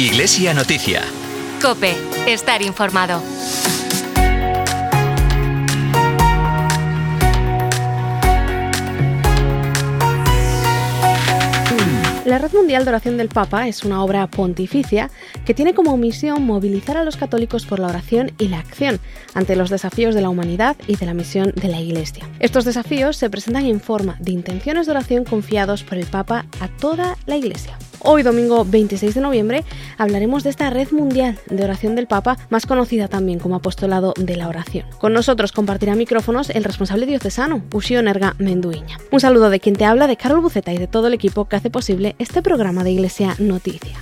Iglesia Noticia. Cope, estar informado. La Red Mundial de Oración del Papa es una obra pontificia que tiene como misión movilizar a los católicos por la oración y la acción ante los desafíos de la humanidad y de la misión de la Iglesia. Estos desafíos se presentan en forma de intenciones de oración confiados por el Papa a toda la Iglesia. Hoy, domingo 26 de noviembre, hablaremos de esta red mundial de oración del Papa, más conocida también como Apostolado de la Oración. Con nosotros compartirá micrófonos el responsable diocesano, Usio Nerga Menduiña. Un saludo de quien te habla, de Carol Buceta y de todo el equipo que hace posible este programa de Iglesia Noticia.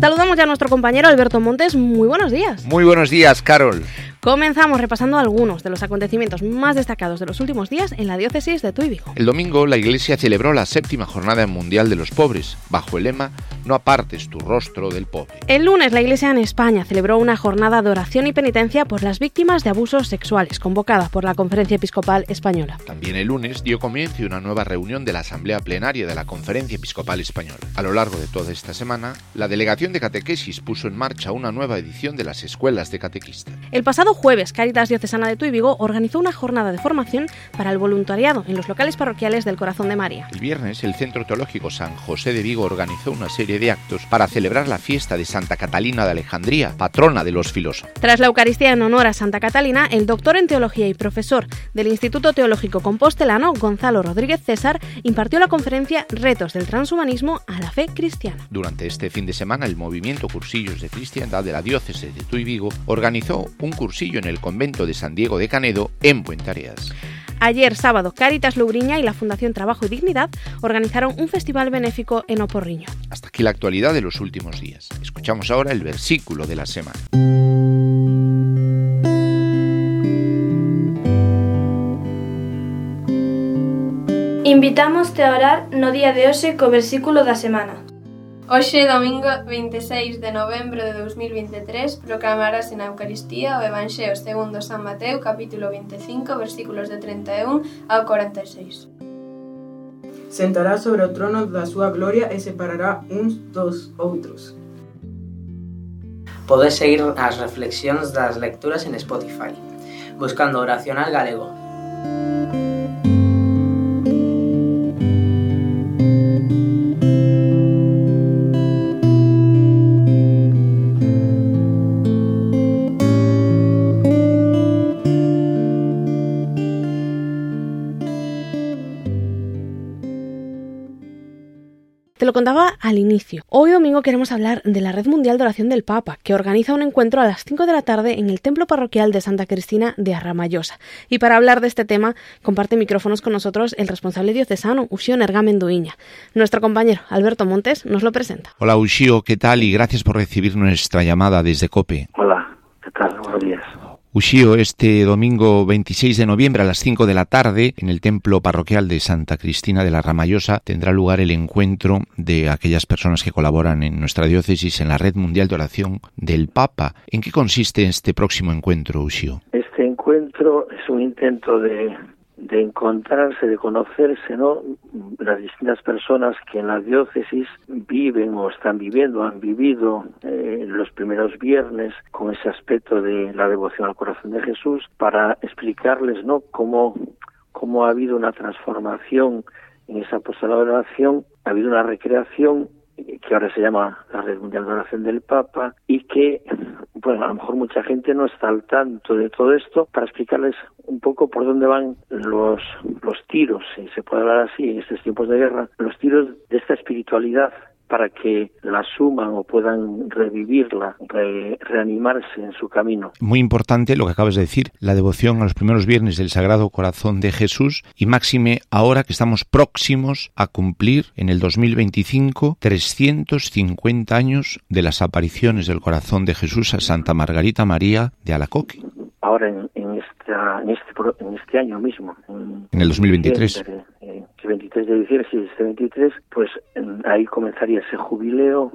Saludamos ya a nuestro compañero Alberto Montes. Muy buenos días. Muy buenos días, Carol. Comenzamos repasando algunos de los acontecimientos más destacados de los últimos días en la diócesis de Tuy El domingo la Iglesia celebró la séptima jornada mundial de los pobres, bajo el lema No apartes tu rostro del pobre. El lunes la Iglesia en España celebró una jornada de oración y penitencia por las víctimas de abusos sexuales, convocada por la Conferencia Episcopal Española. También el lunes dio comienzo una nueva reunión de la Asamblea Plenaria de la Conferencia Episcopal Española. A lo largo de toda esta semana, la Delegación de Catequesis puso en marcha una nueva edición de las escuelas de catequistas. El pasado jueves, Caritas Diocesana de Tuy Vigo organizó una jornada de formación para el voluntariado en los locales parroquiales del Corazón de María. El viernes, el Centro Teológico San José de Vigo organizó una serie de actos para celebrar la fiesta de Santa Catalina de Alejandría, patrona de los filósofos. Tras la Eucaristía en honor a Santa Catalina, el doctor en teología y profesor del Instituto Teológico Compostelano, Gonzalo Rodríguez César, impartió la conferencia Retos del transhumanismo a la fe cristiana. Durante este fin de semana, el movimiento Cursillos de Cristiandad de la Diócesis de Tuy Vigo organizó un cursillo en el convento de San Diego de Canedo, en Buentareas. Ayer sábado, Caritas Lugriña y la Fundación Trabajo y Dignidad organizaron un festival benéfico en Oporriño. Hasta aquí la actualidad de los últimos días. Escuchamos ahora el versículo de la semana. Invitamos a orar no día de hoxe co versículo da semana. Hoxe, domingo 26 de novembro de 2023, proclamarase na Eucaristía o Evanxeo segundo San Mateo, capítulo 25, versículos de 31 ao 46. Sentará sobre o trono da súa gloria e separará uns dos outros. Podes seguir as reflexións das lecturas en Spotify, buscando Oracional Galego. Música al inicio. Hoy domingo queremos hablar de la Red Mundial de Oración del Papa, que organiza un encuentro a las 5 de la tarde en el Templo Parroquial de Santa Cristina de Arramayosa. Y para hablar de este tema, comparte micrófonos con nosotros el responsable diocesano, Uxio Nerga Menduiña. Nuestro compañero Alberto Montes nos lo presenta. Hola Uxio, ¿qué tal? Y gracias por recibir nuestra llamada desde COPE. Hola, ¿qué tal? Ushio, este domingo 26 de noviembre a las 5 de la tarde, en el templo parroquial de Santa Cristina de la Ramayosa, tendrá lugar el encuentro de aquellas personas que colaboran en nuestra diócesis en la Red Mundial de Oración del Papa. ¿En qué consiste este próximo encuentro, Ushio? Este encuentro es un intento de de encontrarse, de conocerse, ¿no? Las distintas personas que en la diócesis viven o están viviendo, han vivido eh, los primeros viernes con ese aspecto de la devoción al corazón de Jesús para explicarles, ¿no? Cómo, cómo ha habido una transformación en esa apostolado de oración, ha habido una recreación que ahora se llama la Red Mundial de Oración del Papa, y que, bueno, a lo mejor mucha gente no está al tanto de todo esto, para explicarles un poco por dónde van los, los tiros, si se puede hablar así en estos tiempos de guerra, los tiros de esta espiritualidad para que la suman o puedan revivirla, reanimarse en su camino. Muy importante lo que acabas de decir, la devoción a los primeros viernes del Sagrado Corazón de Jesús y máxime ahora que estamos próximos a cumplir en el 2025 350 años de las apariciones del Corazón de Jesús a Santa Margarita María de Alacoque. Ahora en, esta, en, este, en este año mismo. En, el 2023. el 23 de diciembre, este 23, pues ahí comenzaría ese jubileo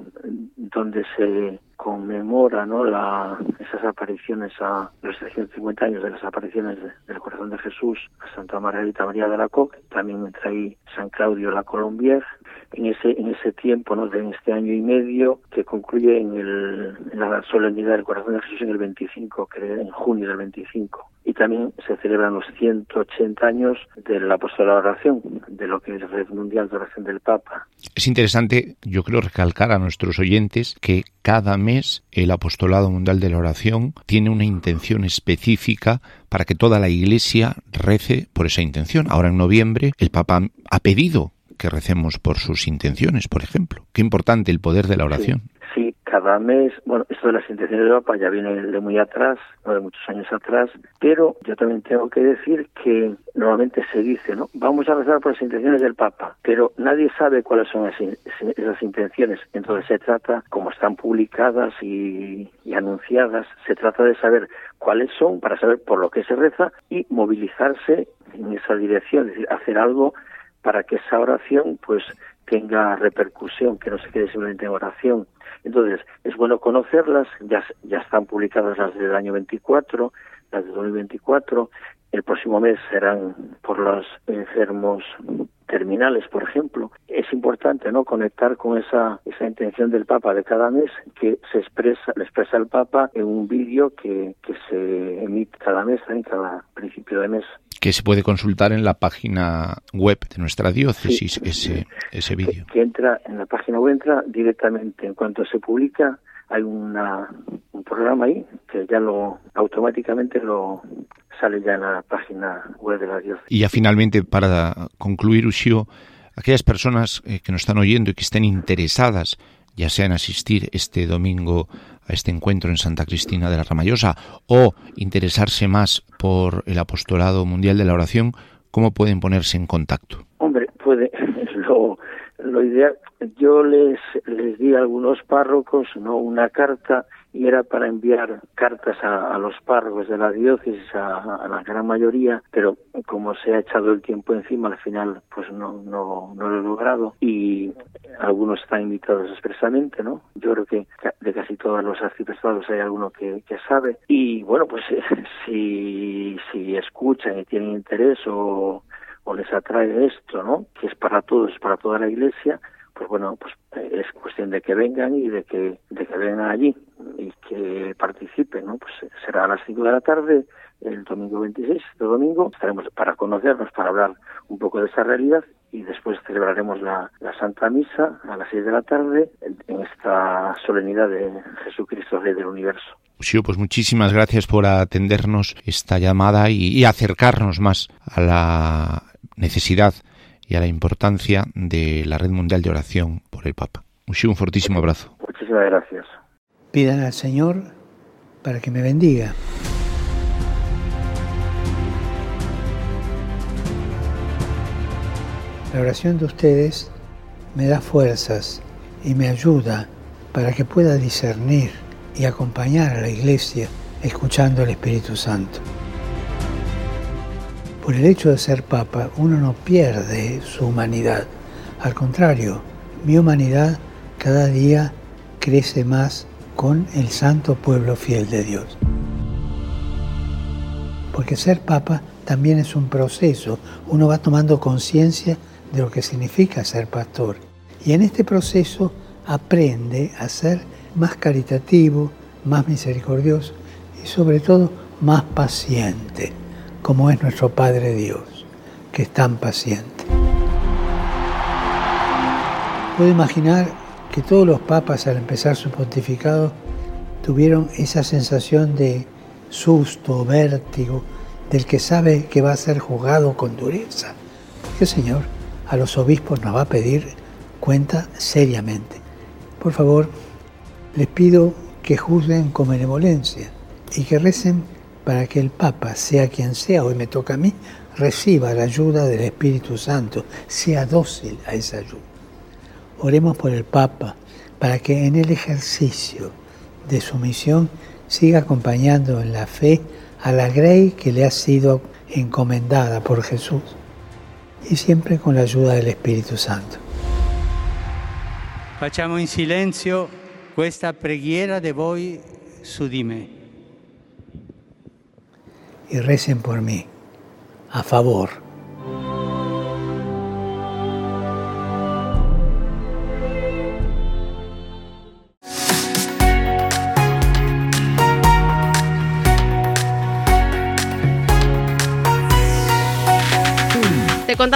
donde se conmemora ¿no? la, esas apariciones a los 350 años de las apariciones del corazón de Jesús a Santa Margarita María de la Coque, también entra ahí San Claudio la Colombier, en ese en ese tiempo ¿no? de este año y medio que concluye en, el, en la solemnidad del corazón de Jesús en el 25, creo, en junio del 25 y también se celebran los 180 años del apostolado de oración, de lo que es Red Mundial de Oración del Papa. Es interesante, yo creo, recalcar a nuestros oyentes que cada mes el apostolado mundial de la oración tiene una intención específica para que toda la Iglesia rece por esa intención. Ahora en noviembre el Papa ha pedido que recemos por sus intenciones, por ejemplo. Qué importante el poder de la oración. Sí, cada mes, bueno, esto de las intenciones de Papa ya viene de muy atrás, no de muchos años atrás, pero yo también tengo que decir que normalmente se dice, ¿no? Vamos a rezar por las intenciones del Papa, pero nadie sabe cuáles son esas intenciones. Entonces se trata, como están publicadas y, y anunciadas, se trata de saber cuáles son para saber por lo que se reza y movilizarse en esa dirección, es decir, hacer algo para que esa oración pues tenga repercusión, que no se quede simplemente en oración. Entonces, es bueno conocerlas, ya, ya están publicadas las del año 24, las de 2024, el próximo mes serán por los enfermos terminales, por ejemplo. Es importante no conectar con esa, esa intención del Papa de cada mes que se expresa, le expresa el Papa en un vídeo que, que se emite cada mes, en cada principio de mes que se puede consultar en la página web de nuestra diócesis ese ese vídeo. Que, que, entra en la página web entra directamente en cuanto se publica hay una, un programa ahí que ya lo automáticamente lo sale ya en la página web de la diócesis. Y ya finalmente para concluir Ushio, aquellas personas eh, que nos están oyendo y que estén interesadas ya sea en asistir este domingo a este encuentro en Santa Cristina de la Ramallosa o interesarse más por el apostolado mundial de la oración, ¿cómo pueden ponerse en contacto? Hombre, puede, lo, lo ideal, yo les, les di a algunos párrocos no una carta y era para enviar cartas a, los párrocos de la diócesis, a, a, la gran mayoría, pero como se ha echado el tiempo encima, al final pues no, no, no lo he logrado y algunos están invitados expresamente, ¿no? Yo creo que de casi todos los arciprestados hay alguno que, que sabe y bueno, pues si, si escuchan y tienen interés o o les atrae esto, ¿no? Que es para todos, para toda la iglesia, pues bueno, pues es cuestión de que vengan y de que, de que vengan allí y que participen, ¿no? Pues será a las 5 de la tarde, el domingo 26, este domingo, estaremos para conocernos, para hablar un poco de esa realidad y después celebraremos la, la Santa Misa a las 6 de la tarde en esta solemnidad de Jesucristo, Rey del Universo. Sí, pues muchísimas gracias por atendernos esta llamada y acercarnos más a la necesidad y a la importancia de la Red Mundial de Oración por el Papa. Un fortísimo abrazo. Muchísimas gracias. Pidan al Señor para que me bendiga. La oración de ustedes me da fuerzas y me ayuda para que pueda discernir y acompañar a la Iglesia escuchando al Espíritu Santo. Por el hecho de ser papa, uno no pierde su humanidad. Al contrario, mi humanidad cada día crece más con el santo pueblo fiel de Dios. Porque ser papa también es un proceso. Uno va tomando conciencia de lo que significa ser pastor. Y en este proceso aprende a ser más caritativo, más misericordioso y sobre todo más paciente como es nuestro Padre Dios, que es tan paciente. Puedo imaginar que todos los papas al empezar su pontificado tuvieron esa sensación de susto, vértigo, del que sabe que va a ser juzgado con dureza. Porque el Señor a los obispos nos va a pedir cuenta seriamente. Por favor, les pido que juzguen con benevolencia y que recen para que el Papa, sea quien sea, hoy me toca a mí, reciba la ayuda del Espíritu Santo, sea dócil a esa ayuda. Oremos por el Papa, para que en el ejercicio de su misión siga acompañando en la fe a la grey que le ha sido encomendada por Jesús y siempre con la ayuda del Espíritu Santo. Facciamo in silenzio questa preghiera de voi su di. Y recen por mí, a favor.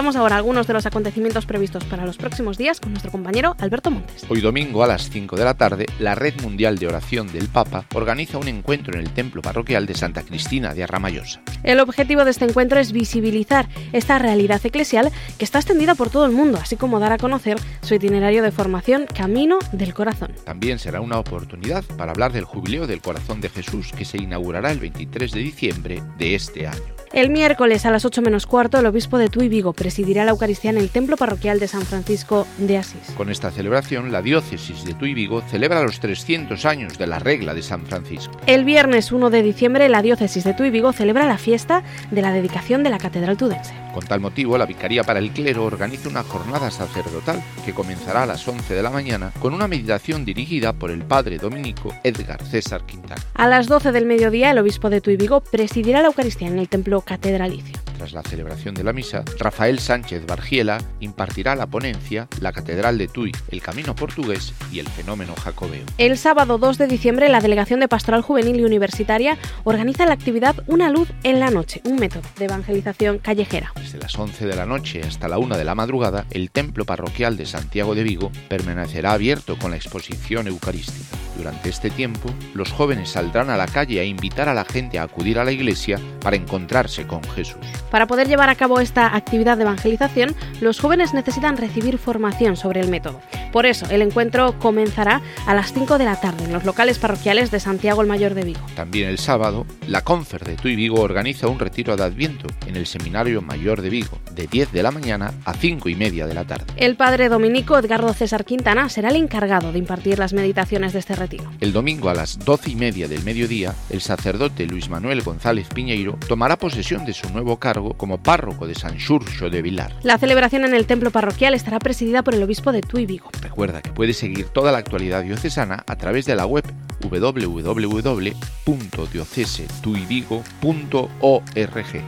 Contamos ahora algunos de los acontecimientos previstos para los próximos días con nuestro compañero Alberto Montes. Hoy domingo a las 5 de la tarde, la Red Mundial de Oración del Papa organiza un encuentro en el Templo Parroquial de Santa Cristina de Arramayosa. El objetivo de este encuentro es visibilizar esta realidad eclesial que está extendida por todo el mundo, así como dar a conocer su itinerario de formación Camino del Corazón. También será una oportunidad para hablar del Jubileo del Corazón de Jesús que se inaugurará el 23 de diciembre de este año. El miércoles a las 8 menos cuarto, el obispo de Tuy Vigo presidirá la Eucaristía en el Templo Parroquial de San Francisco de Asís. Con esta celebración, la diócesis de Tuy Vigo celebra los 300 años de la regla de San Francisco. El viernes 1 de diciembre, la diócesis de Tuy Vigo celebra la fiesta de la dedicación de la Catedral Tudense. Con tal motivo, la Vicaría para el Clero organiza una jornada sacerdotal que comenzará a las 11 de la mañana con una meditación dirigida por el padre dominico Edgar César Quintana. A las 12 del mediodía, el obispo de Tuy Vigo presidirá la Eucaristía en el templo catedralicio. Tras la celebración de la misa, Rafael Sánchez Bargiela impartirá la ponencia La Catedral de Tuy, el Camino Portugués y el Fenómeno Jacobeo. El sábado 2 de diciembre, la Delegación de Pastoral Juvenil y Universitaria organiza la actividad Una Luz en la Noche, un método de evangelización callejera. Desde las 11 de la noche hasta la 1 de la madrugada, el Templo Parroquial de Santiago de Vigo permanecerá abierto con la exposición eucarística. Durante este tiempo, los jóvenes saldrán a la calle a invitar a la gente a acudir a la iglesia para encontrarse con Jesús. Para poder llevar a cabo esta actividad de evangelización, los jóvenes necesitan recibir formación sobre el método. Por eso, el encuentro comenzará a las 5 de la tarde en los locales parroquiales de Santiago el Mayor de Vigo. También el sábado, la Confer de Tuy Vigo organiza un retiro de Adviento en el Seminario Mayor de Vigo, de 10 de la mañana a 5 y media de la tarde. El padre dominico Edgardo César Quintana será el encargado de impartir las meditaciones de este retiro. El domingo a las 12 y media del mediodía, el sacerdote Luis Manuel González Piñeiro tomará posesión de su nuevo cargo como párroco de San Xurxo de Vilar. La celebración en el templo parroquial estará presidida por el obispo de Tuy Vigo. Recuerda que puedes seguir toda la actualidad diocesana a través de la web www.diocesetuyvigo.org.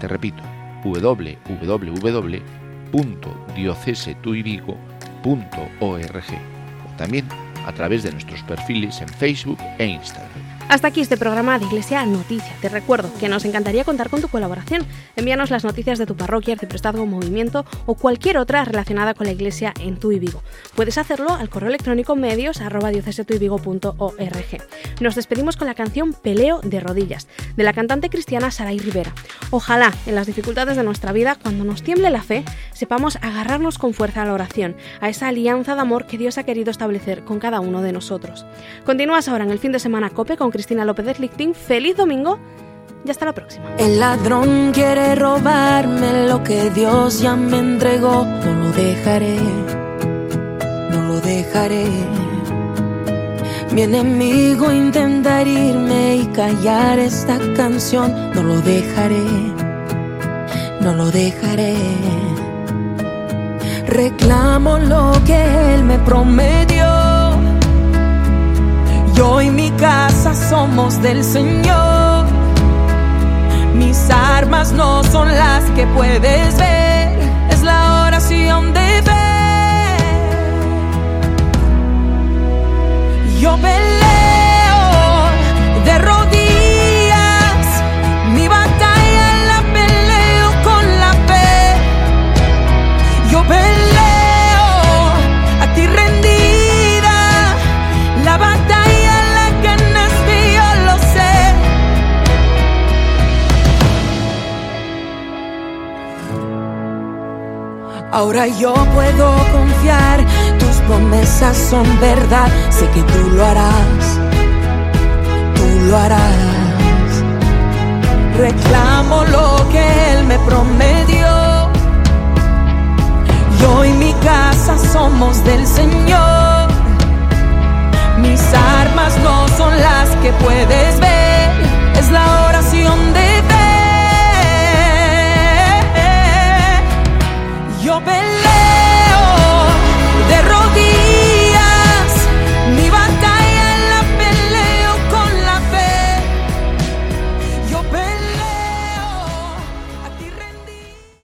Te repito, www.diocesetuyvigo.org. También a través de nuestros perfiles en Facebook e Instagram. Hasta aquí este programa de Iglesia Noticia. Te recuerdo que nos encantaría contar con tu colaboración. Envíanos las noticias de tu parroquia, arciprestazgo, movimiento o cualquier otra relacionada con la Iglesia en tu y Vigo. Puedes hacerlo al correo electrónico medios Nos despedimos con la canción Peleo de rodillas, de la cantante cristiana Saray Rivera. Ojalá, en las dificultades de nuestra vida, cuando nos tiemble la fe, sepamos agarrarnos con fuerza a la oración, a esa alianza de amor que Dios ha querido establecer con cada uno de nosotros. Continúas ahora en el fin de semana COPE con Cristina López de Lichting. Feliz domingo y hasta la próxima. El ladrón quiere robarme lo que Dios ya me entregó. No lo dejaré, no lo dejaré. Mi enemigo intenta herirme y callar esta canción. No lo dejaré, no lo dejaré. Reclamo lo que él me prometió somos del Señor. Mis armas no son las que puedes ver, es la oración de fe. Yo peleo Ahora yo puedo confiar, tus promesas son verdad, sé que tú lo harás, tú lo harás. Reclamo lo que Él me prometió, yo y mi casa somos del Señor. Mis armas no son las que puedes ver, es la oración de your belly